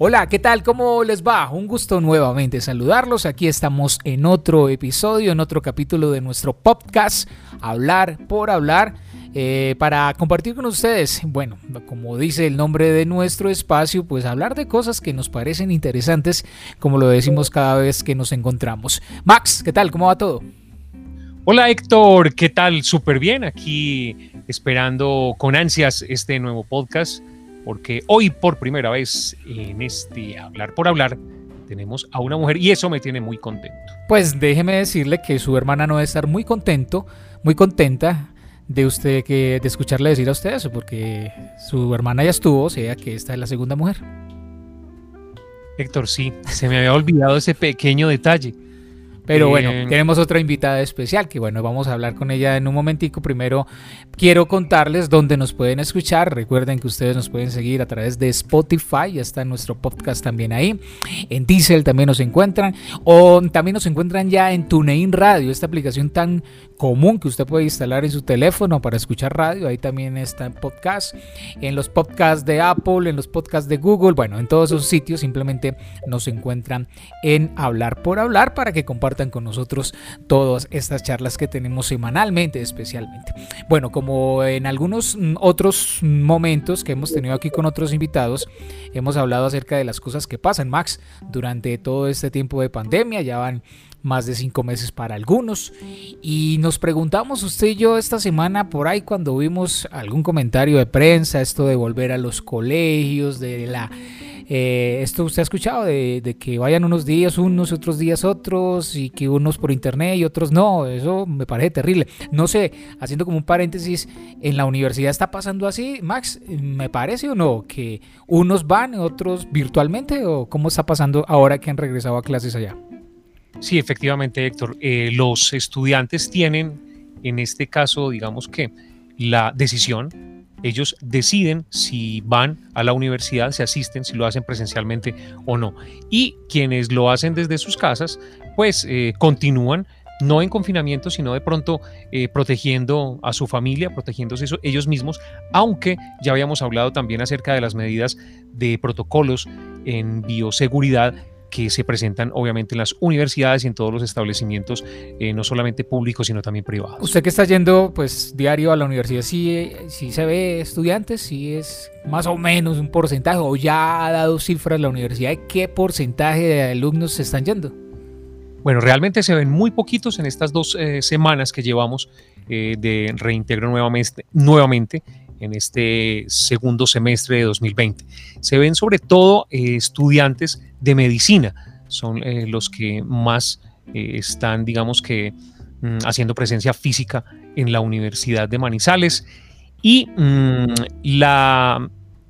Hola, ¿qué tal? ¿Cómo les va? Un gusto nuevamente saludarlos. Aquí estamos en otro episodio, en otro capítulo de nuestro podcast, Hablar por Hablar, eh, para compartir con ustedes, bueno, como dice el nombre de nuestro espacio, pues hablar de cosas que nos parecen interesantes, como lo decimos cada vez que nos encontramos. Max, ¿qué tal? ¿Cómo va todo? Hola Héctor, ¿qué tal? Súper bien, aquí esperando con ansias este nuevo podcast porque hoy por primera vez en este Hablar por Hablar tenemos a una mujer y eso me tiene muy contento. Pues déjeme decirle que su hermana no debe estar muy contento, muy contenta de usted que de escucharle decir a usted eso, porque su hermana ya estuvo, o sea que esta es la segunda mujer. Héctor, sí, se me había olvidado ese pequeño detalle. Pero bueno, tenemos otra invitada especial que bueno, vamos a hablar con ella en un momentico. Primero quiero contarles dónde nos pueden escuchar. Recuerden que ustedes nos pueden seguir a través de Spotify, ya está nuestro podcast también ahí. En Diesel también nos encuentran o también nos encuentran ya en TuneIn Radio, esta aplicación tan común que usted puede instalar en su teléfono para escuchar radio. Ahí también está en podcast, en los podcasts de Apple, en los podcasts de Google, bueno, en todos esos sitios simplemente nos encuentran en Hablar por Hablar para que compartan con nosotros todas estas charlas que tenemos semanalmente especialmente. Bueno, como en algunos otros momentos que hemos tenido aquí con otros invitados, hemos hablado acerca de las cosas que pasan, Max, durante todo este tiempo de pandemia, ya van más de cinco meses para algunos. Y nos preguntamos usted y yo esta semana por ahí cuando vimos algún comentario de prensa, esto de volver a los colegios, de la eh, esto usted ha escuchado de, que vayan unos días unos, otros días otros, y que unos por internet y otros no. Eso me parece terrible. No sé, haciendo como un paréntesis, ¿en la universidad está pasando así, Max? ¿Me parece o no? ¿Que unos van, otros virtualmente? ¿O cómo está pasando ahora que han regresado a clases allá? Sí, efectivamente, Héctor. Eh, los estudiantes tienen, en este caso, digamos que la decisión ellos deciden si van a la universidad, si asisten, si lo hacen presencialmente o no. Y quienes lo hacen desde sus casas, pues eh, continúan no en confinamiento, sino de pronto eh, protegiendo a su familia, protegiéndose ellos mismos, aunque ya habíamos hablado también acerca de las medidas de protocolos en bioseguridad que se presentan obviamente en las universidades y en todos los establecimientos, eh, no solamente públicos, sino también privados. Usted que está yendo pues diario a la universidad, ¿sí, sí se ve estudiantes? ¿Sí es más o menos un porcentaje? ¿O ya ha dado cifras la universidad de qué porcentaje de alumnos se están yendo? Bueno, realmente se ven muy poquitos en estas dos eh, semanas que llevamos eh, de reintegro nuevamente, nuevamente en este segundo semestre de 2020. Se ven sobre todo eh, estudiantes de medicina, son eh, los que más eh, están, digamos que, mm, haciendo presencia física en la Universidad de Manizales. Y mm, la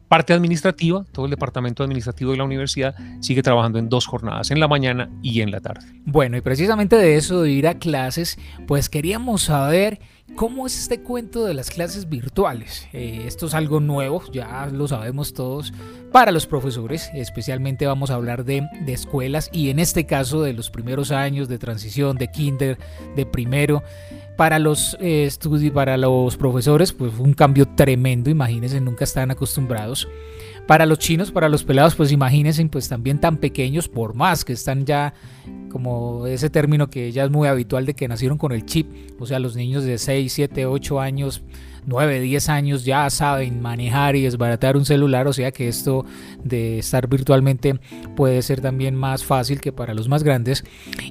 parte administrativa, todo el departamento administrativo de la universidad sigue trabajando en dos jornadas, en la mañana y en la tarde. Bueno, y precisamente de eso, de ir a clases, pues queríamos saber cómo es este cuento de las clases virtuales. Eh, esto es algo nuevo, ya lo sabemos todos, para los profesores, especialmente vamos a hablar de, escuelas y en este caso de los primeros años de transición, de kinder, de primero para los eh, estudios, para los profesores, pues fue un cambio tremendo, imagínense, nunca estaban acostumbrados. Para los chinos, para los pelados, pues imagínense, pues también tan pequeños, por más que están ya, como ese término que ya es muy habitual de que nacieron con el chip, o sea, los niños de 6, 7, 8 años, 9, 10 años ya saben manejar y desbaratar un celular, o sea que esto de estar virtualmente puede ser también más fácil que para los más grandes.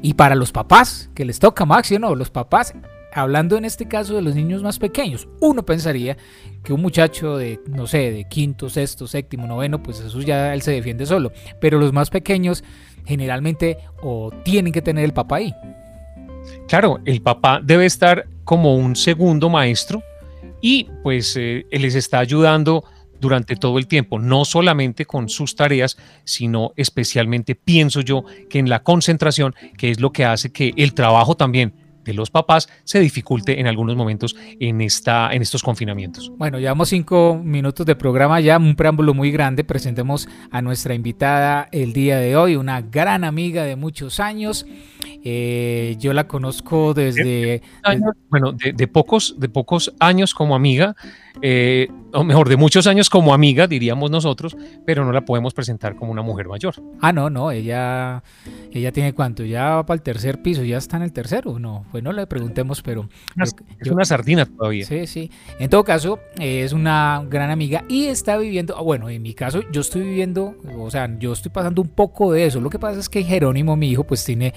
Y para los papás, que les toca, ¿sí no? Los papás hablando en este caso de los niños más pequeños, uno pensaría que un muchacho de, no sé, de quinto, sexto, séptimo, noveno, pues eso ya él se defiende solo. Pero los más pequeños generalmente o tienen que tener el papá ahí. Claro, el papá debe estar como un segundo maestro y pues eh, él les está ayudando durante todo el tiempo, no solamente con sus tareas, sino especialmente pienso yo que en la concentración, que es lo que hace que el trabajo también de los papás se dificulte en algunos momentos en, esta, en estos confinamientos. Bueno, llevamos cinco minutos de programa ya, un preámbulo muy grande. Presentemos a nuestra invitada el día de hoy, una gran amiga de muchos años. Eh, yo la conozco desde... bueno, de, pocos, de pocos años como amiga. Eh, o mejor, de muchos años como amiga, diríamos nosotros, pero no la podemos presentar como una mujer mayor. Ah, no, no, ella, ella tiene cuánto, ya va para el tercer piso, ya está en el tercero, no, pues no le preguntemos, pero... es una sardina todavía. Sí, sí. En todo caso, es una gran amiga y está viviendo, ah, bueno, en mi caso yo estoy viviendo, o sea, yo estoy pasando un poco de eso. Lo que pasa es que Jerónimo, mi hijo, pues tiene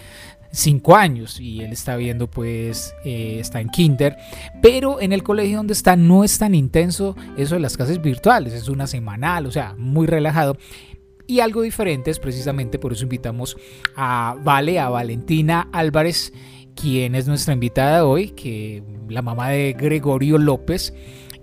cinco años y él está viendo pues eh, está en kinder pero en el colegio donde está no es tan intenso eso de las clases virtuales es una semanal o sea muy relajado. Y algo diferente es precisamente por eso invitamos a Vale a Valentina Álvarez quien es nuestra invitada hoy que la mamá de Gregorio López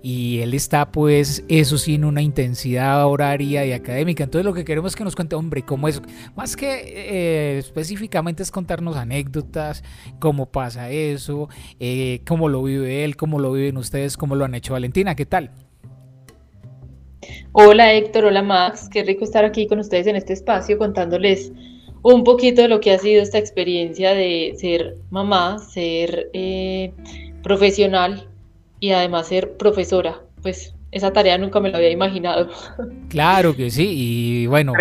y él está pues eso sí en una intensidad horaria y académica. Entonces lo que queremos es que nos cuente, hombre, cómo es, más que eh, específicamente es contarnos anécdotas, cómo pasa eso, eh, cómo lo vive él, cómo lo viven ustedes, cómo lo han hecho Valentina, ¿qué tal? Hola Héctor, hola Max, qué rico estar aquí con ustedes en este espacio contándoles un poquito de lo que ha sido esta experiencia de ser mamá, ser eh, profesional y además ser profesora. Pues esa tarea nunca me la había imaginado. Claro que sí, y bueno,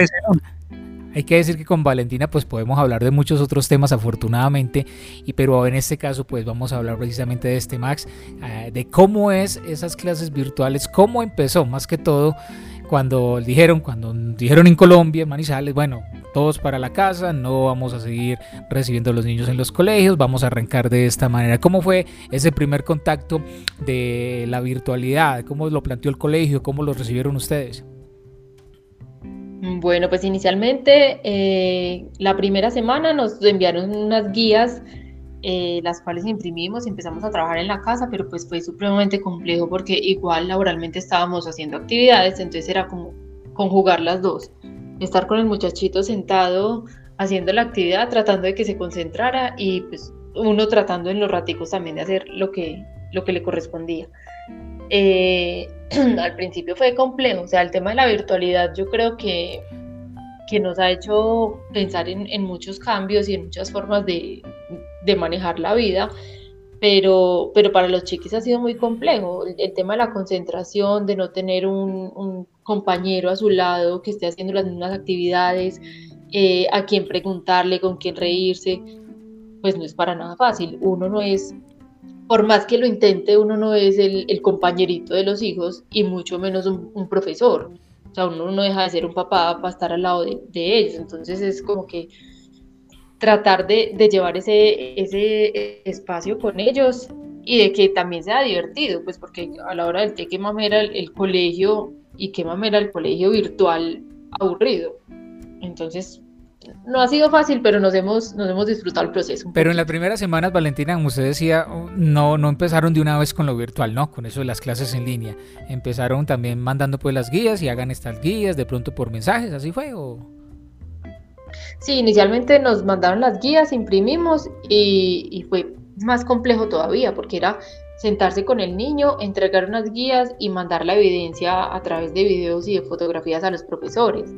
hay que decir que con Valentina pues podemos hablar de muchos otros temas afortunadamente, y pero en este caso pues vamos a hablar precisamente de este Max, eh, de cómo es esas clases virtuales, cómo empezó más que todo cuando dijeron, cuando dijeron en Colombia, en Manizales, bueno, todos para la casa, no vamos a seguir recibiendo a los niños en los colegios, vamos a arrancar de esta manera. ¿Cómo fue ese primer contacto de la virtualidad? ¿Cómo lo planteó el colegio? ¿Cómo lo recibieron ustedes? Bueno, pues inicialmente eh, la primera semana nos enviaron unas guías eh, las cuales imprimimos y empezamos a trabajar en la casa, pero pues fue supremamente complejo porque igual laboralmente estábamos haciendo actividades, entonces era como conjugar las dos, estar con el muchachito sentado haciendo la actividad, tratando de que se concentrara y pues uno tratando en los raticos también de hacer lo que, lo que le correspondía. Eh, al principio fue complejo, o sea, el tema de la virtualidad yo creo que, que nos ha hecho pensar en, en muchos cambios y en muchas formas de, de manejar la vida, pero, pero para los chiquis ha sido muy complejo. El, tema de la concentración, de no tener un, compañero a su lado que esté haciendo las mismas actividades, eh, a quien preguntarle, con quién reírse, pues no es para nada fácil. Uno no es, por más que lo intente, uno no es el, compañerito de los hijos y mucho menos un, profesor. O sea, uno no deja de ser un papá para estar al lado de ellos. Entonces es como que tratar de, llevar ese, ese espacio con ellos y de que también sea divertido, pues porque a la hora del té que mamera el, el colegio y que mamera el colegio virtual aburrido. Entonces, no ha sido fácil, pero nos hemos, nos hemos disfrutado el proceso. Pero en las primeras semanas, Valentina, como usted decía, no, no empezaron de una vez con lo virtual, no, con eso de las clases en línea. Empezaron también mandando pues las guías y hagan estas guías de pronto por mensajes, ¿así fue? O... Sí, inicialmente nos mandaron las guías, imprimimos y, fue más complejo todavía porque era sentarse con el niño, entregar unas guías y mandar la evidencia a través de videos y de fotografías a los profesores.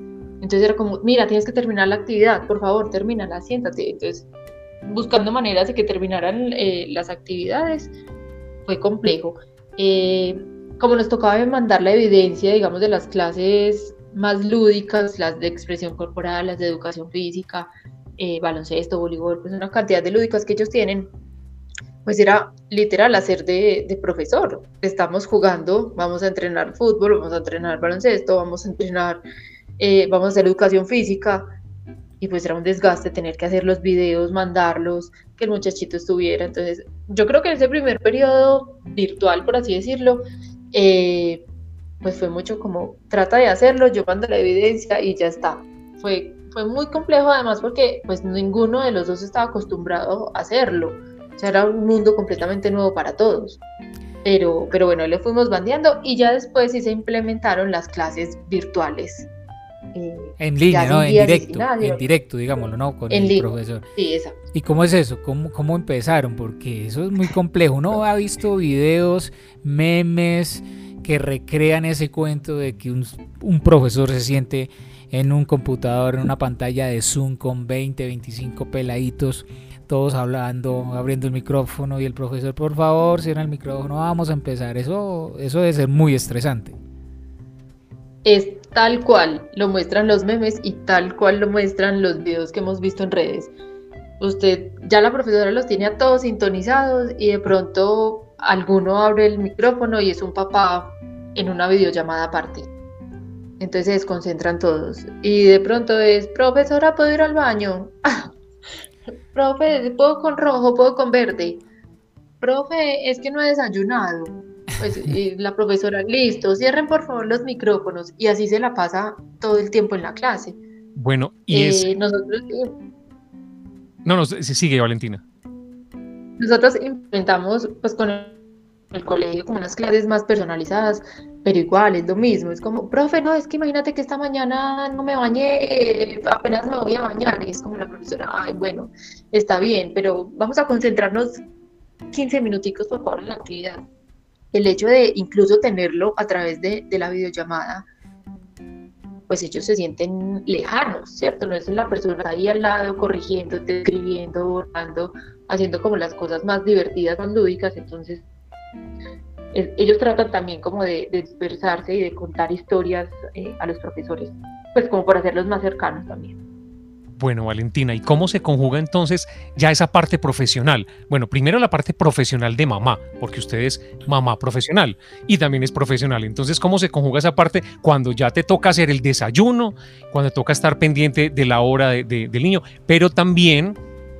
Entonces era como, mira, tienes que terminar la actividad, por favor, termínala, siéntate. Entonces, buscando maneras de que terminaran eh, las actividades, fue complejo. Eh, como nos tocaba mandar la evidencia, digamos, de las clases más lúdicas, las de expresión corporal, las de educación física, eh, baloncesto, voleibol, pues una cantidad de lúdicas que ellos tienen, pues era literal hacer de, profesor. Estamos jugando, vamos a entrenar fútbol, vamos a entrenar baloncesto, vamos a entrenar, eh, vamos a hacer educación física. Y pues era un desgaste tener que hacer los videos, mandarlos, que el muchachito estuviera. Entonces, yo creo que en ese primer periodo virtual, por así decirlo, eh, pues fue mucho como, trata de hacerlo, yo mando la evidencia y ya está. Fue, fue muy complejo además porque pues ninguno de los dos estaba acostumbrado a hacerlo. O sea, era un mundo completamente nuevo para todos. Pero, pero bueno, le fuimos bandeando y ya después sí se implementaron las clases virtuales. Eh, en línea, ¿no? En directo, en directo, digámoslo, ¿no? Con el profesor. Sí, exacto. ¿Y cómo es eso? ¿Cómo, ¿Cómo empezaron? Porque eso es muy complejo. Uno ha visto videos, memes, que recrean ese cuento de que un, profesor se siente en un computador, en una pantalla de Zoom con 20, 25 peladitos todos hablando, abriendo el micrófono y el profesor, por favor, cierra el micrófono, vamos a empezar. Eso, eso debe ser muy estresante. Es tal cual lo muestran los memes y tal cual lo muestran los videos que hemos visto en redes. Usted, ya la profesora los tiene a todos sintonizados y de pronto alguno abre el micrófono y es un papá en una videollamada aparte. Entonces se desconcentran todos. Y de pronto es, profesora, ¿puedo ir al baño? Profe, ¿puedo con rojo? ¿Puedo con verde? Profe, es que no he desayunado. Pues la profesora, listo, cierren por favor los micrófonos. Y así se la pasa todo el tiempo en la clase. Bueno, y es... Eh, nosotros... No, no, se sigue, Valentina. Nosotros implementamos, pues con el colegio, como unas clases más personalizadas, pero igual es lo mismo. Es como, profe, no, es que imagínate que esta mañana no me bañé, apenas me voy a bañar. Y es como la profesora, ay, bueno, está bien, pero vamos a concentrarnos 15 minuticos, por favor, en la actividad. El hecho de incluso tenerlo a través de, de la videollamada, pues ellos se sienten lejanos, ¿cierto? No es la persona ahí al lado corrigiendo, escribiendo, borrando, haciendo como las cosas más divertidas, más lúdicas, entonces ellos tratan también como de, dispersarse y de contar historias eh, a los profesores, pues como por hacerlos más cercanos también. Bueno, Valentina, ¿y cómo se conjuga entonces ya esa parte profesional? Bueno, primero la parte profesional de mamá, porque usted es mamá profesional y también es profesional. Entonces, ¿cómo se conjuga esa parte cuando ya te toca hacer el desayuno, cuando toca estar pendiente de la hora del niño, pero también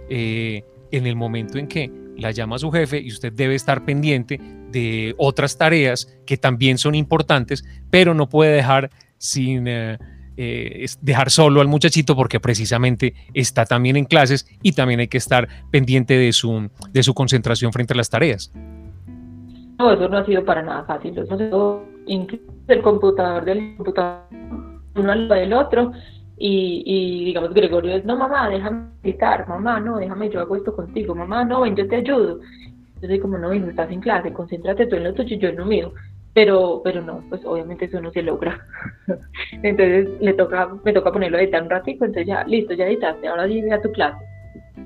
eh, en el momento en que la llama su jefe y usted debe estar pendiente de otras tareas que también son importantes, pero no puede dejar sin eh, eh, dejar solo al muchachito porque precisamente está también en clases y también hay que estar pendiente de su, de su concentración frente a las tareas. No, eso no ha sido para nada fácil. Eso incluso el computador del computador uno al del otro y, y, digamos Gregorio es, no mamá, déjame gritar, mamá, no, déjame, yo hago esto contigo, mamá, no, ven, yo te ayudo. Soy como, no, no estás en clase, concéntrate tú en lo tuyo y yo en lo mío. Pero, pero no, pues obviamente eso no se logra. entonces le toca, me toca ponerlo a editar un ratito, entonces ya, listo, ya editaste, ahora llegué a tu clase.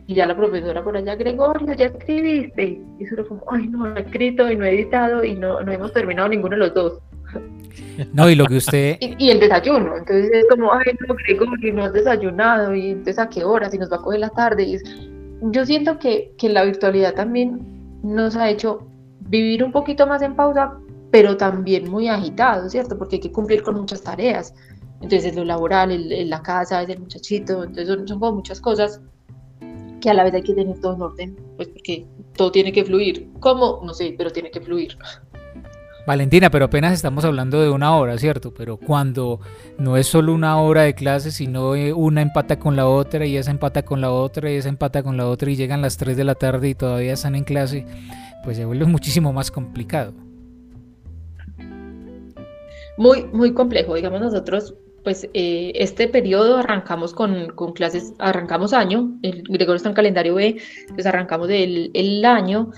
Y ya la profesora por allá, Gregorio, ya escribiste. Y solo como, ay, no, no he escrito y no he editado y no, no hemos terminado ninguno de los dos. No, y lo que usted... Y, el desayuno, entonces es como, ay, no, Gregorio, no has desayunado, y entonces a qué hora, si nos va a coger la tarde. Y Yo siento que, que la virtualidad también nos ha hecho vivir un poquito más en pausa, pero también muy agitado, ¿cierto? Porque hay que cumplir con muchas tareas. Entonces, lo laboral, el, la casa, es el muchachito, entonces son, son como muchas cosas que a la vez hay que tener todo en orden, pues porque todo tiene que fluir. ¿Cómo? No sé, pero tiene que fluir. Valentina, pero apenas estamos hablando de una hora, ¿cierto? Pero cuando no es solo una hora de clase, sino eh, una empata con la otra y esa empata con la otra y esa empata con la otra y llegan las 3 de la tarde y todavía están en clase, pues se vuelve muchísimo más complicado. Muy, muy complejo. Digamos nosotros, pues eh, este periodo arrancamos con, con, clases, arrancamos año, el Gregorio está en calendario B, pues arrancamos el, el año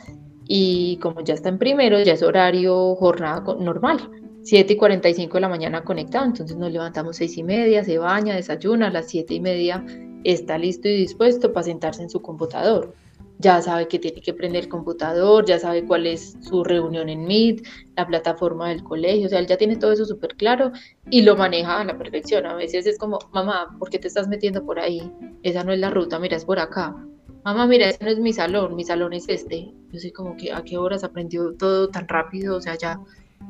y como ya está en primero, ya es horario jornada normal, 7 y 45 de la mañana conectado, entonces nos levantamos 6 y media, se baña, desayuna, a las 7 y media está listo y dispuesto para sentarse en su computador. Ya sabe que tiene que prender el computador, ya sabe cuál es su reunión en Meet, la plataforma del colegio, o sea, él ya tiene todo eso súper claro y lo maneja a la perfección. A veces es como, mamá, ¿por qué te estás metiendo por ahí? Esa no es la ruta, mira, es por acá mamá, mira, ese no es mi salón, mi salón es este. Yo sé como que a qué horas aprendió todo tan rápido, o sea, ya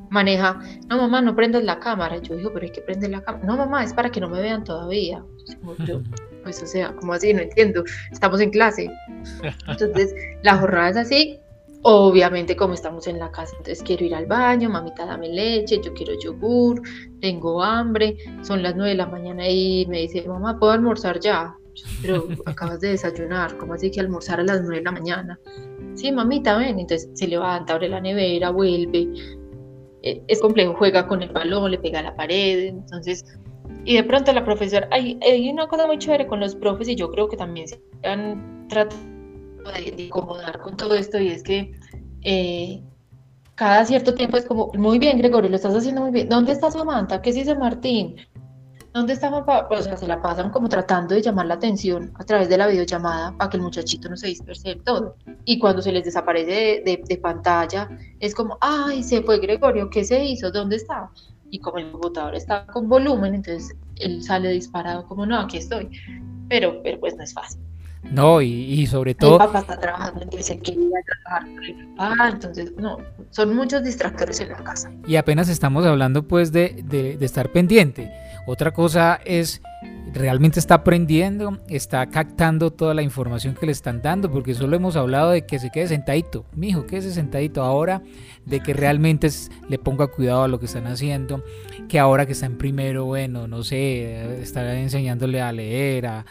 maneja, no mamá, no prendas la cámara. Yo digo, pero hay que prender la cámara. No mamá, es para que no me vean todavía. pues o sea, como así, no entiendo, estamos en clase. Entonces, la jornada es así. Obviamente, como estamos en la casa, entonces quiero ir al baño, mamita, dame leche, yo quiero yogur, tengo hambre, son las nueve de la mañana y me dice, mamá, ¿puedo almorzar ya? pero acabas de desayunar, ¿cómo así que almorzar a las 9 de la mañana? Sí, mamita, ven, entonces se levanta, abre la nevera, vuelve, e, es complejo, juega con el balón, le pega a la pared, entonces, y de pronto la profesora, hay, hay una cosa muy chévere con los profes y yo creo que también se han tratado de, incomodar con todo esto y es que eh, cada cierto tiempo es como, muy bien Gregorio, lo estás haciendo muy bien, ¿dónde está Samantha? ¿Qué dice Martín? ¿dónde está papá? O sea, se la pasan como tratando de llamar la atención a través de la videollamada para que el muchachito no se disperse del todo. Y cuando se les desaparece de, pantalla, es como, ay, se fue Gregorio, ¿qué se hizo? ¿Dónde está? Y como el computador está con volumen, entonces él sale disparado como, no, aquí estoy. Pero, pero pues no es fácil. No, y, sobre todo... El papá está trabajando, entonces él quería trabajar con el papá, entonces no, son muchos distractores en la casa. Y apenas estamos hablando pues de, de, de estar pendiente. Otra cosa es realmente está aprendiendo, está captando toda la información que le están dando, porque solo hemos hablado de que se quede sentadito, mijo, quede sentadito ahora, de que realmente le ponga cuidado a lo que están haciendo, que ahora que está en primero, bueno, no sé, estará enseñándole a leer, a,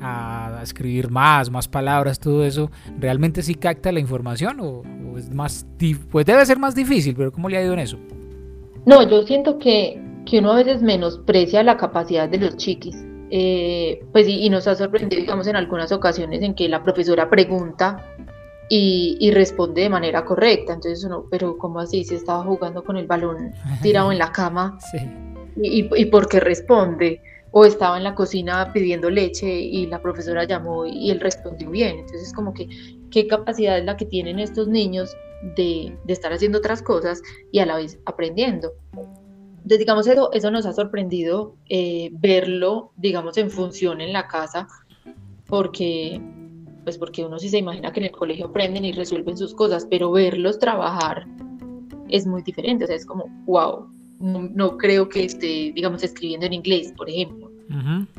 a, escribir más, más palabras, todo eso, ¿realmente sí capta la información o, es más, pues debe ser más difícil, pero ¿cómo le ha ido en eso? No, yo siento que, que uno a veces menosprecia la capacidad de los chiquis eh, pues y, nos ha sorprendido, digamos, en algunas ocasiones en que la profesora pregunta y, responde de manera correcta. Entonces uno, pero ¿cómo así? Se estaba jugando con el balón tirado en la cama y, y, por qué responde. O estaba en la cocina pidiendo leche y la profesora llamó y él respondió bien. Entonces como que qué capacidad es la que tienen estos niños de, de estar haciendo otras cosas y a la vez aprendiendo digamos, eso, eso nos ha sorprendido eh, verlo, digamos, en función en la casa, porque, pues porque uno sí se imagina que en el colegio aprenden y resuelven sus cosas, pero verlos trabajar es muy diferente, o sea, es como, wow, no, creo que esté, digamos, escribiendo en inglés, por ejemplo.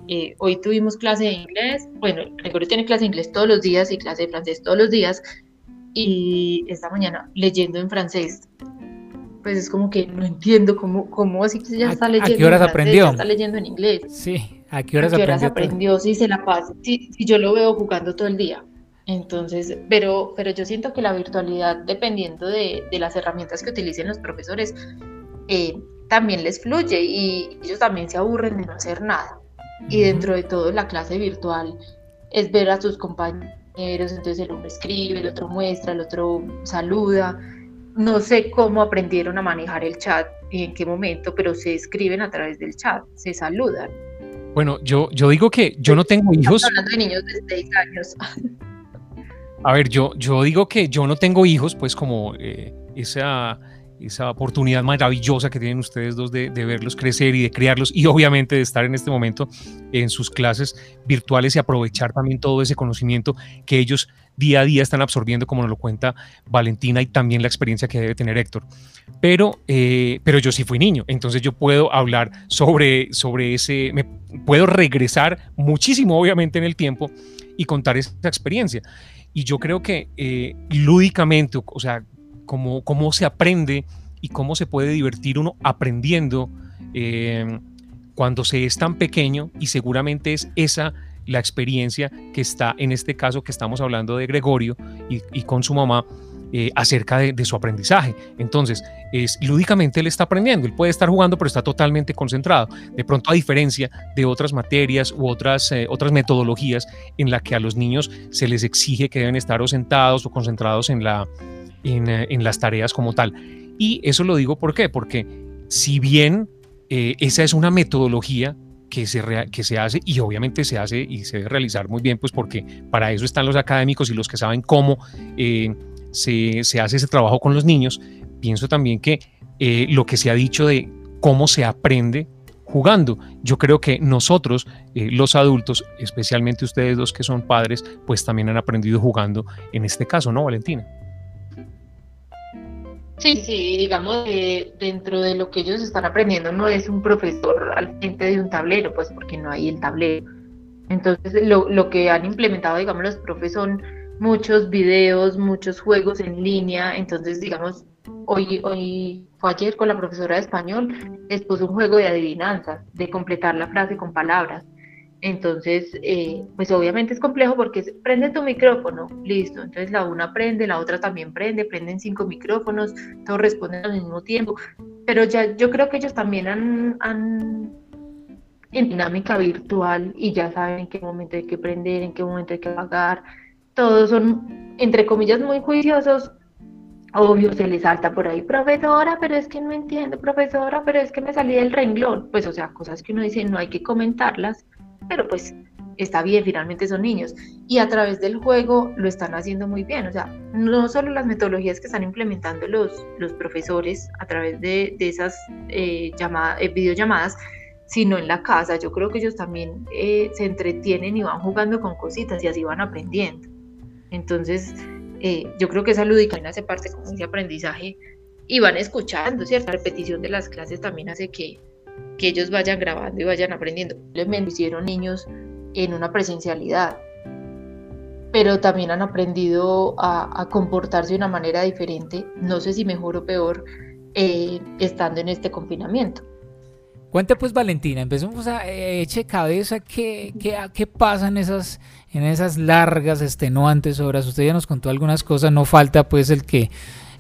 Eh, hoy tuvimos clase de inglés, bueno, Gregorio tiene clase de inglés todos los días y clase de francés todos los días, y esta mañana leyendo en francés pues es como que no entiendo cómo, cómo así que ya está leyendo. ¿A qué horas aprendió? está leyendo en inglés. Sí, ¿a qué horas, ¿A qué horas aprendió? Si se la pasa, si, yo lo veo jugando todo el día. Entonces, pero, pero yo siento que la virtualidad, dependiendo de, de las herramientas que utilicen los profesores, eh, también les fluye y ellos también se aburren de no hacer nada. Y dentro de todo, la clase virtual es ver a sus compañeros, entonces el uno escribe, el otro muestra, el otro saluda no sé cómo aprendieron a manejar el chat y en qué momento, pero se escriben a través del chat, se saludan. Bueno, yo, yo digo que yo no tengo hijos. hablando de niños de 6 años. A ver, yo, yo digo que yo no tengo hijos, pues como eh, esa esa oportunidad maravillosa que tienen ustedes dos de, verlos crecer y de criarlos y obviamente de estar en este momento en sus clases virtuales y aprovechar también todo ese conocimiento que ellos día a día están absorbiendo, como nos lo cuenta Valentina y también la experiencia que debe tener Héctor. Pero, eh, pero yo sí fui niño, entonces yo puedo hablar sobre, sobre ese, puedo regresar muchísimo obviamente en el tiempo y contar esa experiencia. Y yo creo que eh, lúdicamente, o sea, cómo, se aprende y cómo se puede divertir uno aprendiendo eh, cuando se es tan pequeño y seguramente es esa la experiencia que está en este caso que estamos hablando de Gregorio y, con su mamá eh, acerca de, su aprendizaje. Entonces, es, lúdicamente él está aprendiendo, él puede estar jugando, pero está totalmente concentrado. De pronto, a diferencia de otras materias u otras, eh, otras metodologías en la que a los niños se les exige que deben estar o sentados o concentrados en la, eh, en, las tareas como tal. Y eso lo digo ¿por qué? porque si bien eh, esa es una metodología que se, que se hace y obviamente se hace y se debe realizar muy bien, pues porque para eso están los académicos y los que saben cómo eh, se, se, hace ese trabajo con los niños, pienso también que lo que se ha dicho de cómo se aprende jugando. Yo creo que nosotros, los adultos, especialmente ustedes dos que son padres, pues también han aprendido jugando en este caso, ¿no, Valentina? Sí, sí, digamos, que dentro de lo que ellos están aprendiendo no es un profesor al frente de un tablero, pues porque no hay el tablero. Entonces, lo, lo que han implementado, digamos, los profes son muchos videos, muchos juegos en línea. Entonces, digamos, hoy, hoy fue ayer con la profesora de español, les puso un juego de adivinanzas, de completar la frase con palabras. Entonces, eh, pues obviamente es complejo porque prende tu micrófono, listo. Entonces la una prende, la otra también prende, prenden cinco micrófonos, todos responden al mismo tiempo. Pero ya yo creo que ellos también han, han en dinámica virtual y ya saben en qué momento hay que prender, en qué momento hay que apagar. Todos son, entre comillas, muy juiciosos obvio se le salta por ahí, profesora, pero es que no entiendo, profesora, pero es que me salí del renglón. Pues, o sea, cosas que uno dice no hay que comentarlas, pero pues está bien, finalmente son niños. Y a través del juego lo están haciendo muy bien. O sea, no solo las metodologías que están implementando los, los profesores a través de, esas eh, llamadas, eh, videollamadas, sino en la casa. Yo creo que ellos también eh, se entretienen y van jugando con cositas y así van aprendiendo. Entonces, eh, yo creo que esa lúdica hace parte como ese aprendizaje y van escuchando, ¿cierto? La repetición de las clases también hace que, que ellos vayan grabando y vayan aprendiendo. Me hicieron niños en una presencialidad, pero también han aprendido a, comportarse de una manera diferente, no sé si mejor o peor, eh, estando en este confinamiento. Cuente pues Valentina, empecemos a eh, eche cabeza qué, qué, qué pasa en esas, en esas largas, extenuantes horas. Usted ya nos contó algunas cosas, no falta pues el que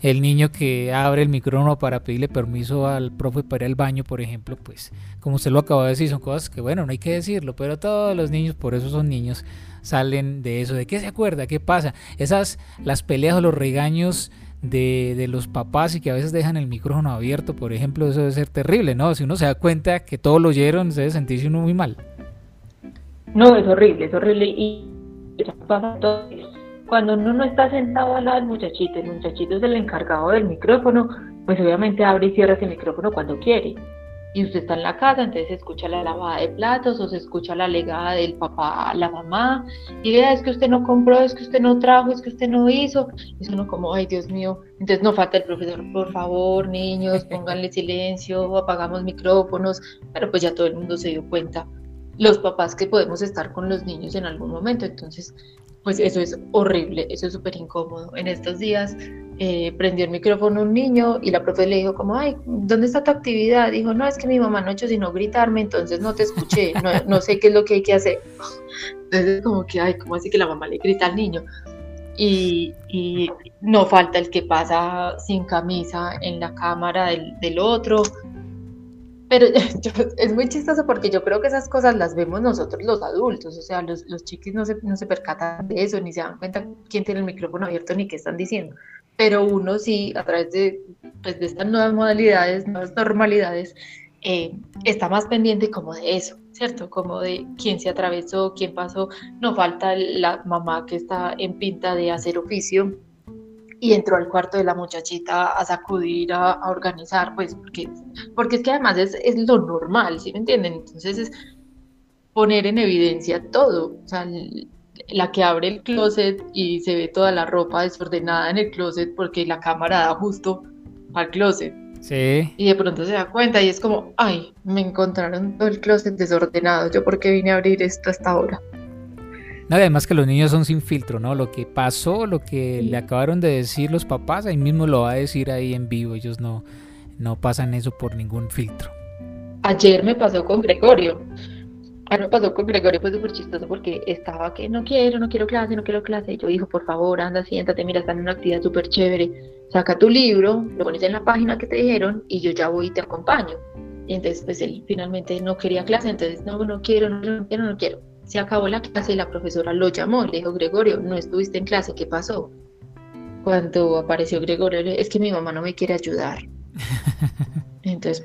el niño que abre el micrófono para pedirle permiso al profe para ir al baño, por ejemplo, pues como usted lo acaba de decir, son cosas que bueno, no hay que decirlo, pero todos los niños, por eso son niños, salen de eso. ¿De qué se acuerda? ¿Qué pasa? Esas, las peleas o los regaños de, los papás y que a veces dejan el micrófono abierto, por ejemplo, eso debe ser terrible, ¿no? Si uno se da cuenta que todo lo oyeron, se debe sentirse uno muy mal. No, es horrible, es horrible y pasa todo. Cuando uno no está sentado al lado del muchachito, el muchachito es el encargado del micrófono, pues obviamente abre y cierra ese micrófono cuando quiere. Y usted está en la casa, entonces se escucha la lavada de platos o se escucha la legada del papá la mamá. Y vea, es que usted no compró, es que usted no trajo, es que usted no hizo. Es uno como, ay Dios mío, entonces no falta el profesor, por favor, niños, pónganle silencio, apagamos micrófonos, pero pues ya todo el mundo se dio cuenta, los papás que podemos estar con los niños en algún momento, entonces pues eso es horrible, eso es súper incómodo. En estos días eh, prendió el micrófono un niño y la profe le dijo como, ay, ¿dónde está tu actividad? Dijo, no, es que mi mamá no ha hecho sino gritarme, entonces no te escuché, no, no sé qué es lo que hay que hacer. Entonces como que, ay, ¿cómo así que la mamá le grita al niño? Y, y, no falta el que pasa sin camisa en la cámara del, del otro, pero es muy chistoso porque yo creo que esas cosas las vemos nosotros los adultos, o sea, los, los chiquis no se, no se percatan de eso, ni se dan cuenta quién tiene el micrófono abierto ni qué están diciendo. Pero uno sí, a través de, pues, de estas nuevas modalidades, nuevas normalidades, eh, está más pendiente como de eso, ¿cierto? Como de quién se atravesó, quién pasó. No falta la mamá que está en pinta de hacer oficio y entró al cuarto de la muchachita a sacudir, a, organizar, pues porque, porque es que además es, es, lo normal, ¿sí me entienden? Entonces es poner en evidencia todo, o sea, la que abre el closet y se ve toda la ropa desordenada en el closet porque la cámara da justo al closet. Sí. Y de pronto se da cuenta y es como, ay, me encontraron todo el closet desordenado, yo por qué vine a abrir esto hasta ahora. Además que los niños son sin filtro, ¿no? Lo que pasó, lo que le acabaron de decir los papás, ahí mismo lo va a decir ahí en vivo, ellos no, no pasan eso por ningún filtro. Ayer me pasó con Gregorio. Ahora me pasó con Gregorio, fue súper chistoso porque estaba que no quiero, no quiero clase, no quiero clase. Y yo dijo, por favor, anda, siéntate, mira, está en una actividad súper chévere. Saca tu libro, lo pones en la página que te dijeron y yo ya voy y te acompaño. Y entonces, pues él finalmente no quería clase, entonces, no, no quiero, no, quiero, no quiero. Se acabó la clase y la profesora lo llamó, le dijo, Gregorio, no estuviste en clase, ¿qué pasó? Cuando apareció Gregorio, es que mi mamá no me quiere ayudar. Entonces,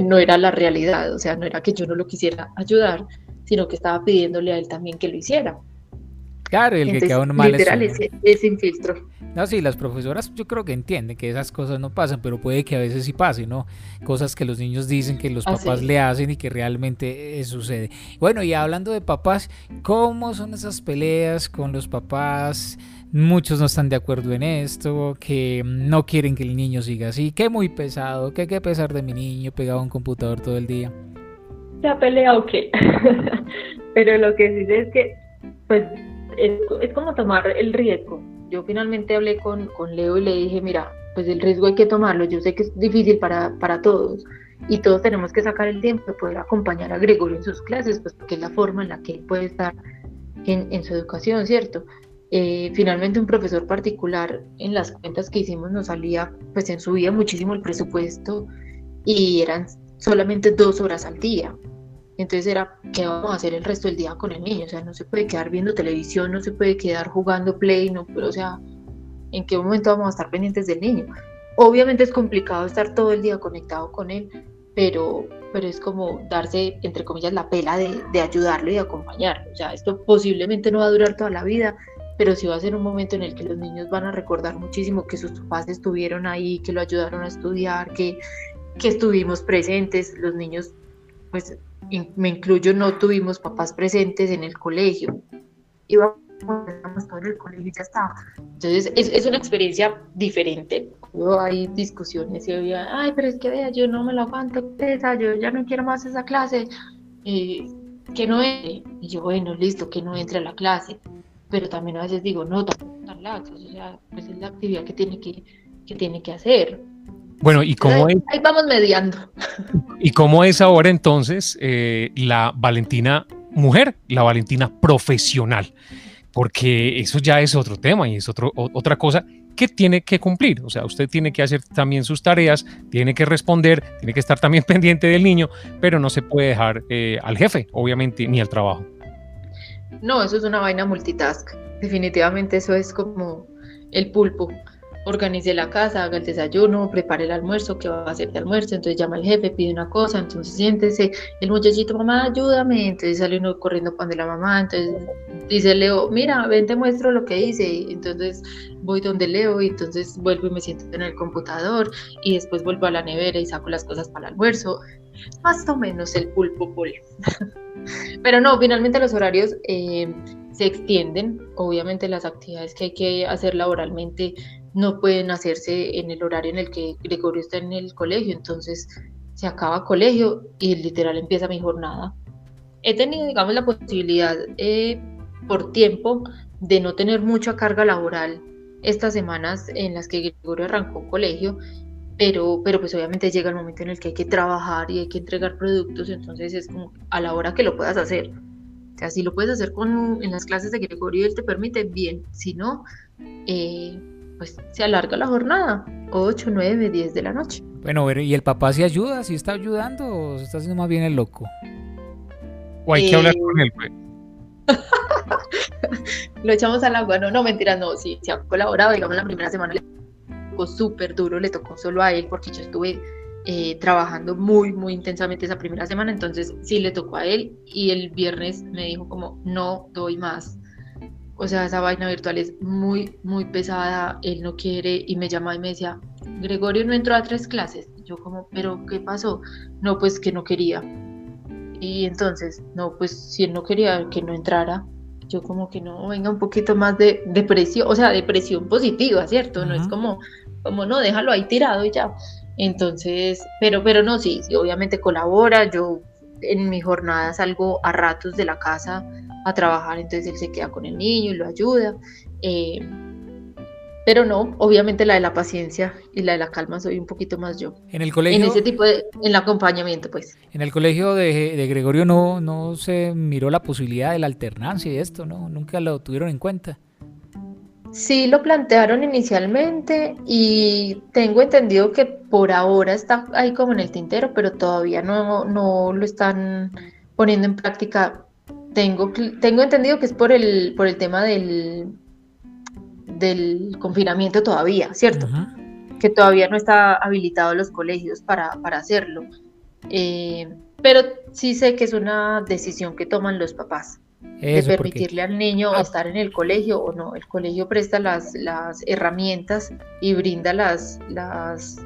no era la realidad, o sea, no era que yo no lo quisiera ayudar, sino que estaba pidiéndole a él también que lo hiciera. Claro, el que queda uno mal literal, es, es sin filtro. No, sí, las profesoras yo creo que entienden que esas cosas no pasan, pero puede que a veces sí pase, ¿no? Cosas que los niños dicen que los papás le hacen y que realmente eh, sucede. Bueno, y hablando de papás, ¿cómo son esas peleas con los papás? Muchos no están de acuerdo en esto, que no quieren que el niño siga así, que muy pesado, que hay que pesar de mi niño pegado a un computador todo el día se ha peleado qué? Pero lo que sí es que, pues, es, como tomar el riesgo. Yo finalmente hablé con, con Leo y le dije, mira, pues el riesgo hay que tomarlo. Yo sé que es difícil para, para todos y todos tenemos que sacar el tiempo de poder acompañar a Gregorio en sus clases, pues porque es la forma en la que él puede estar en, en su educación, ¿cierto? Eh, finalmente un profesor particular en las cuentas que hicimos nos salía, pues en subía muchísimo el presupuesto y eran solamente dos horas al día. Entonces era, ¿qué vamos a hacer el resto del día con el niño? O sea, no se puede quedar viendo televisión, no se puede quedar jugando play, no, o sea, ¿En qué momento vamos a estar pendientes del niño? Obviamente es complicado estar todo el día conectado con él, pero, pero es como darse, entre comillas, la pela de, de ayudarlo y de acompañarlo. O sea, esto posiblemente no va a durar toda la vida, pero sí va a ser un momento en el que los niños van a recordar muchísimo que sus papás estuvieron ahí, que lo ayudaron a estudiar, que, que estuvimos presentes. Los niños, pues me incluyo, no tuvimos papás presentes en el colegio. Íbamos todo en el colegio y ya estaba. Entonces es, es una experiencia diferente. hay discusiones y había, ay, pero es que vea, yo no me lo aguanto, esa, yo ya no quiero más esa clase. Eh, que no entre. Y yo, bueno, listo, que no entre a la clase pero también a veces digo, no, tan laxos, o sea, pues es la actividad que tiene que, que, tiene que hacer. Bueno, ¿y cómo es? Ahí vamos mediando. ¿Y cómo es ahora entonces eh, la Valentina mujer, la Valentina profesional? Porque eso ya es otro tema y es otro, otra cosa que tiene que cumplir. O sea, usted tiene que hacer también sus tareas, tiene que responder, tiene que estar también pendiente del niño, pero no se puede dejar eh, al jefe, obviamente, ni al trabajo. No, eso es una vaina multitask. Definitivamente eso es como el pulpo. Organice la casa, haga el desayuno, prepare el almuerzo, que va a hacer de almuerzo, entonces llama al jefe, pide una cosa, entonces siéntese, el muchachito, mamá, ayúdame, entonces sale uno corriendo para de la mamá, entonces dice Leo, mira, ven, te muestro lo que hice, entonces voy donde Leo y entonces vuelvo y me siento en el computador y después vuelvo a la nevera y saco las cosas para el almuerzo, más o menos el pulpo pulpo. Pero no, finalmente los horarios eh, se extienden. Obviamente las actividades que hay que hacer laboralmente no pueden hacerse en el horario en el que Gregorio está en el colegio. Entonces se acaba colegio y literal empieza mi jornada. He tenido, digamos, la posibilidad eh, por tiempo de no tener mucha carga laboral estas semanas en las que Gregorio arrancó colegio pero, pero pues obviamente llega el momento en el que hay que trabajar y hay que entregar productos, entonces es como a la hora que lo puedas hacer. O sea, si lo puedes hacer con, en las clases de Gregorio y él te permite, bien. Si no, eh, pues se alarga la jornada, 8, 9, 10 de la noche. Bueno, ¿y el papá si ayuda? ¿Si está ayudando o se está haciendo más bien el loco? O hay que hablar con él, pues. lo echamos al agua, no, no, mentira, no, sí, se ha colaborado, digamos, la primera semana súper duro, le tocó solo a él porque yo estuve eh, trabajando muy, muy intensamente esa primera semana, entonces sí le tocó a él y el viernes me dijo como, no doy más. O sea, esa vaina virtual es muy, muy pesada, él no quiere y me llama y me decía, Gregorio no entró a tres clases. Yo como, pero ¿qué pasó? No, pues que no quería. Y entonces, no, pues si él no quería que no entrara, yo como que no, venga un poquito más de depresión, o sea, depresión positiva, ¿cierto? No es como, como no, déjalo ahí tirado y ya. Entonces, pero, pero no, sí, sí, obviamente colabora, yo en mi jornada salgo a ratos de la casa a trabajar, entonces él se queda con el niño y lo ayuda. Eh, pero no, obviamente la de la paciencia y la de la calma soy un poquito más yo. En el colegio. En ese tipo de, en el acompañamiento, pues. En el colegio de, de, Gregorio no, no se miró la posibilidad de la alternancia y esto, ¿no? Nunca lo tuvieron en cuenta. Sí, lo plantearon inicialmente y tengo entendido que por ahora está ahí como en el tintero, pero todavía no, no lo están poniendo en práctica. Tengo, tengo entendido que es por el, por el tema del, del confinamiento todavía, ¿cierto? Que todavía no está habilitado los colegios para, para hacerlo. Eh, pero sí sé que es una decisión que toman los papás de permitirle al niño ah. estar en el colegio o no. El colegio presta las, las herramientas y brinda las, las,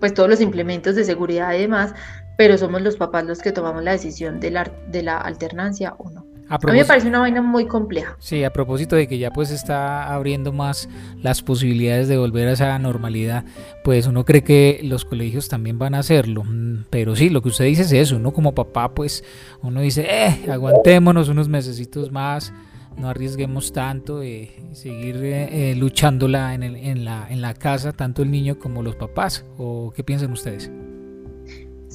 pues todos los implementos de seguridad y demás, pero somos los papás los que tomamos la decisión de la, de la alternancia o no. A, mí me parece una vaina muy compleja. Sí, a propósito de que ya pues está abriendo más las posibilidades de volver a esa normalidad, pues uno cree que los colegios también van a hacerlo. Mm, pero sí, lo que usted dice es eso, uno como papá pues uno dice, eh, aguantémonos unos mesecitos más, no arriesguemos tanto, eh, seguir eh, eh, luchándola en, el, en, la, en la casa, tanto el niño como los papás. ¿O qué piensan ustedes?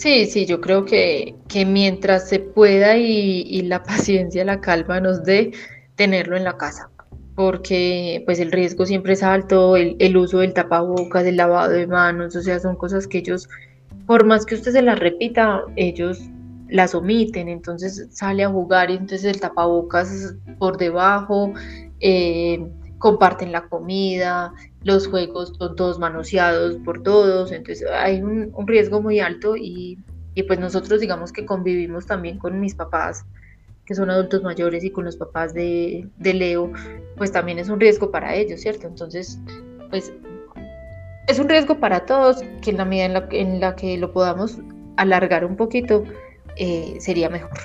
Sí, sí, yo creo que, que mientras se pueda y, la paciencia, la calma nos dé, tenerlo en la casa, porque pues el riesgo siempre es alto, el, uso del tapabocas, el lavado de manos, o sea, son cosas que ellos, por más que usted se las repita, ellos las omiten, entonces sale a jugar y entonces el tapabocas por debajo, eh, comparten la comida, los juegos son todos manoseados por todos, entonces hay un, riesgo muy alto y, y, pues nosotros digamos que convivimos también con mis papás que son adultos mayores y con los papás de, de Leo, pues también es un riesgo para ellos, ¿cierto? Entonces, pues es un riesgo para todos que en la medida en la, en la que lo podamos alargar un poquito, eh, sería mejor.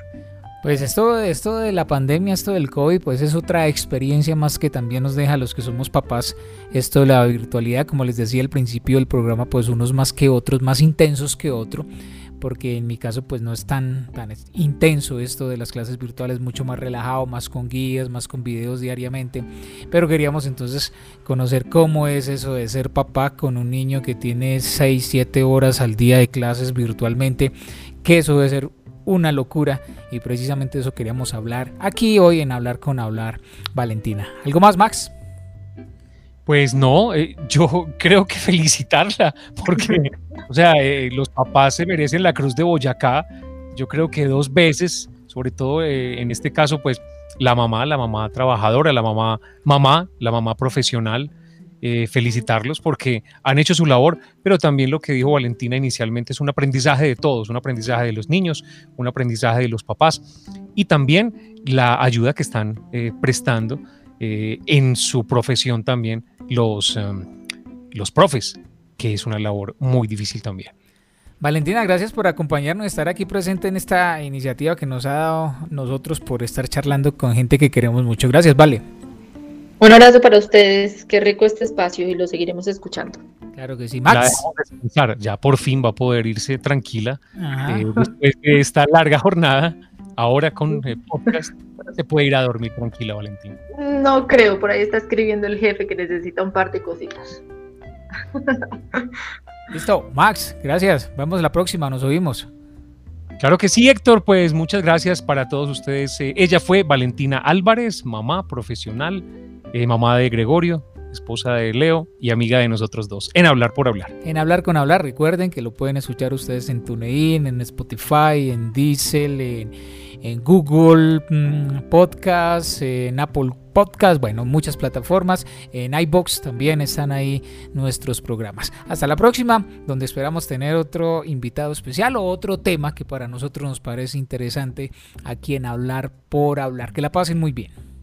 Pues esto, esto de la pandemia, esto del COVID, pues es otra experiencia más que también nos deja a los que somos papás. Esto de la virtualidad, como les decía al principio del programa, pues unos más que otros, más intensos que otro porque en mi caso pues no es tan, tan intenso esto de las clases virtuales, mucho más relajado, más con guías, más con videos diariamente, pero queríamos entonces conocer cómo es eso de ser papá con un niño que tiene 6, 7 horas al día de clases virtualmente, que eso debe ser una locura y precisamente eso queríamos hablar aquí hoy en Hablar con Hablar Valentina. ¿Algo más Max? Pues no, eh, yo creo que felicitarla, porque, o sea, eh, los papás se merecen la cruz de Boyacá, yo creo que dos veces, sobre todo eh, en este caso, pues la mamá, la mamá trabajadora, la mamá, mamá, la mamá profesional, felicitarlos porque han hecho su labor, pero también lo que dijo Valentina inicialmente es un aprendizaje de todos, un aprendizaje de los niños, un aprendizaje de los papás y también la ayuda que están prestando en su profesión también los, los profes, que es una labor muy difícil también. Valentina, gracias por acompañarnos, estar aquí presente en esta iniciativa que nos ha dado nosotros por estar charlando con gente que queremos mucho. Gracias, Vale. Un abrazo para ustedes, qué rico este espacio y lo seguiremos escuchando. Claro que sí, Max. Ya, por fin va a poder irse tranquila eh, después de esta larga jornada, ahora con eh, podcast se puede ir a dormir tranquila, Valentín. No creo, por ahí está escribiendo el jefe que necesita un par de cositas. Listo, Max, gracias. Vemos la próxima, nos oímos. Claro que sí, Héctor, pues muchas gracias para todos ustedes. Eh, ella fue Valentina Álvarez, mamá profesional, eh, mamá de Gregorio, esposa de Leo y amiga de nosotros dos, en Hablar por Hablar. En Hablar con Hablar, recuerden que lo pueden escuchar ustedes en TuneIn, en Spotify, en Diesel, en Google mm, Podcast, en Apple Podcast, bueno, muchas plataformas, en iBox también están ahí nuestros programas. Hasta la próxima, donde esperamos tener otro invitado especial o otro tema que para nosotros nos parece interesante aquí en Hablar por Hablar. Que la pasen muy bien.